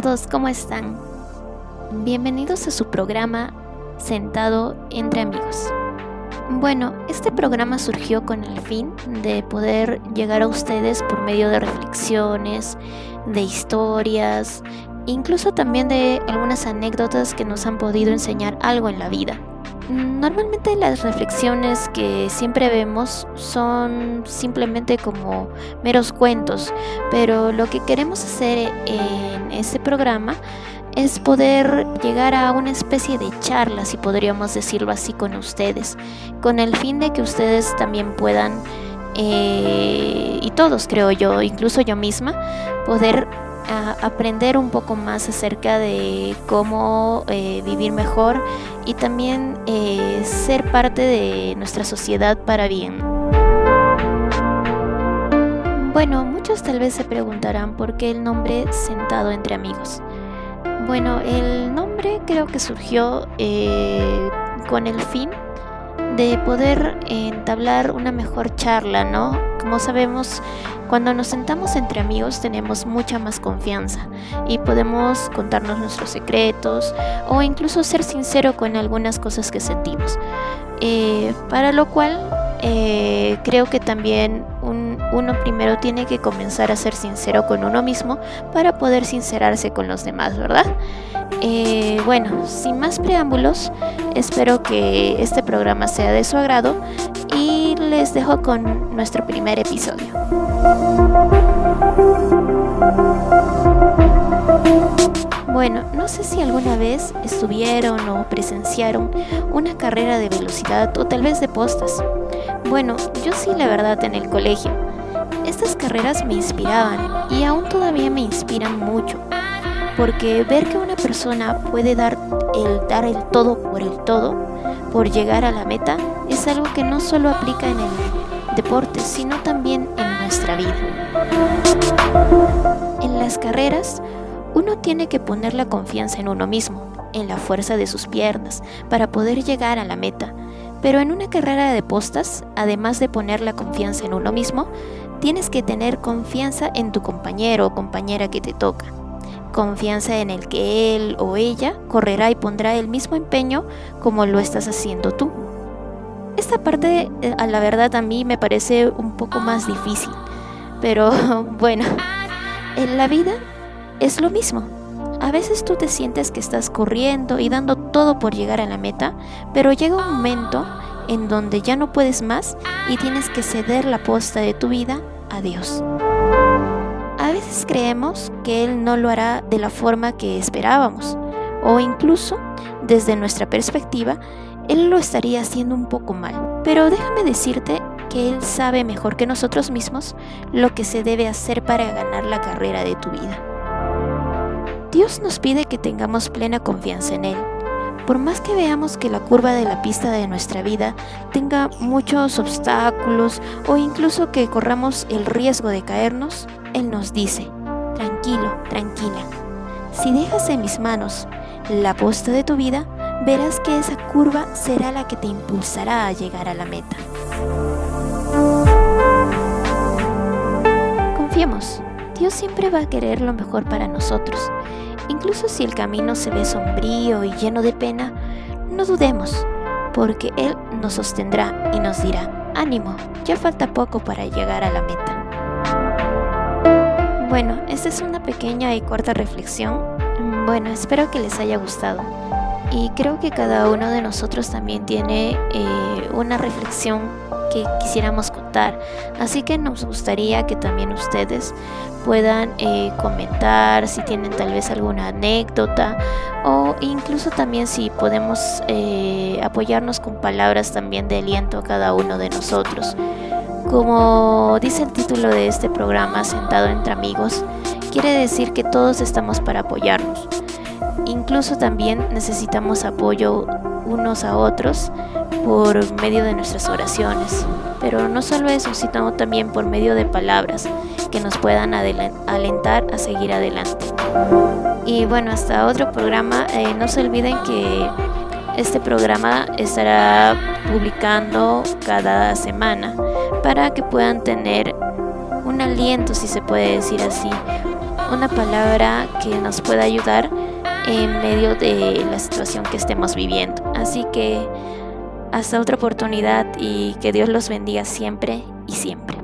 todos, ¿cómo están? Bienvenidos a su programa Sentado entre amigos. Bueno, este programa surgió con el fin de poder llegar a ustedes por medio de reflexiones, de historias, incluso también de algunas anécdotas que nos han podido enseñar algo en la vida. Normalmente las reflexiones que siempre vemos son simplemente como meros cuentos, pero lo que queremos hacer en este programa es poder llegar a una especie de charla, si podríamos decirlo así, con ustedes, con el fin de que ustedes también puedan, eh, y todos creo yo, incluso yo misma, poder aprender un poco más acerca de cómo eh, vivir mejor y también eh, ser parte de nuestra sociedad para bien. Bueno, muchos tal vez se preguntarán por qué el nombre Sentado entre amigos. Bueno, el nombre creo que surgió eh, con el fin de poder entablar una mejor charla, ¿no? Como sabemos, cuando nos sentamos entre amigos tenemos mucha más confianza y podemos contarnos nuestros secretos o incluso ser sincero con algunas cosas que sentimos. Eh, para lo cual eh, creo que también uno primero tiene que comenzar a ser sincero con uno mismo para poder sincerarse con los demás, ¿verdad? Eh, bueno, sin más preámbulos, espero que este programa sea de su agrado y les dejo con nuestro primer episodio. Bueno, no sé si alguna vez estuvieron o presenciaron una carrera de velocidad o tal vez de postas. Bueno, yo sí la verdad en el colegio. Estas carreras me inspiraban y aún todavía me inspiran mucho porque ver que una persona puede dar el, dar el todo por el todo, por llegar a la meta, es algo que no solo aplica en el deporte, sino también en nuestra vida. En las carreras, uno tiene que poner la confianza en uno mismo, en la fuerza de sus piernas, para poder llegar a la meta. Pero en una carrera de postas, además de poner la confianza en uno mismo, tienes que tener confianza en tu compañero o compañera que te toca confianza en el que él o ella correrá y pondrá el mismo empeño como lo estás haciendo tú. Esta parte, eh, a la verdad, a mí me parece un poco más difícil, pero bueno, en la vida es lo mismo. A veces tú te sientes que estás corriendo y dando todo por llegar a la meta, pero llega un momento en donde ya no puedes más y tienes que ceder la posta de tu vida a Dios. A veces creemos que Él no lo hará de la forma que esperábamos, o incluso, desde nuestra perspectiva, Él lo estaría haciendo un poco mal. Pero déjame decirte que Él sabe mejor que nosotros mismos lo que se debe hacer para ganar la carrera de tu vida. Dios nos pide que tengamos plena confianza en Él. Por más que veamos que la curva de la pista de nuestra vida tenga muchos obstáculos o incluso que corramos el riesgo de caernos, él nos dice, tranquilo, tranquila, si dejas en mis manos la posta de tu vida, verás que esa curva será la que te impulsará a llegar a la meta. Confiemos, Dios siempre va a querer lo mejor para nosotros. Incluso si el camino se ve sombrío y lleno de pena, no dudemos, porque Él nos sostendrá y nos dirá, ánimo, ya falta poco para llegar a la meta. Bueno, esta es una pequeña y corta reflexión. Bueno, espero que les haya gustado. Y creo que cada uno de nosotros también tiene eh, una reflexión que quisiéramos contar. Así que nos gustaría que también ustedes puedan eh, comentar si tienen tal vez alguna anécdota o incluso también si podemos eh, apoyarnos con palabras también de aliento a cada uno de nosotros. Como dice el título de este programa, Sentado entre amigos, quiere decir que todos estamos para apoyarnos. Incluso también necesitamos apoyo unos a otros por medio de nuestras oraciones. Pero no solo eso, sino también por medio de palabras que nos puedan alentar a seguir adelante. Y bueno, hasta otro programa. Eh, no se olviden que este programa estará publicando cada semana para que puedan tener un aliento, si se puede decir así, una palabra que nos pueda ayudar en medio de la situación que estemos viviendo. Así que hasta otra oportunidad y que Dios los bendiga siempre y siempre.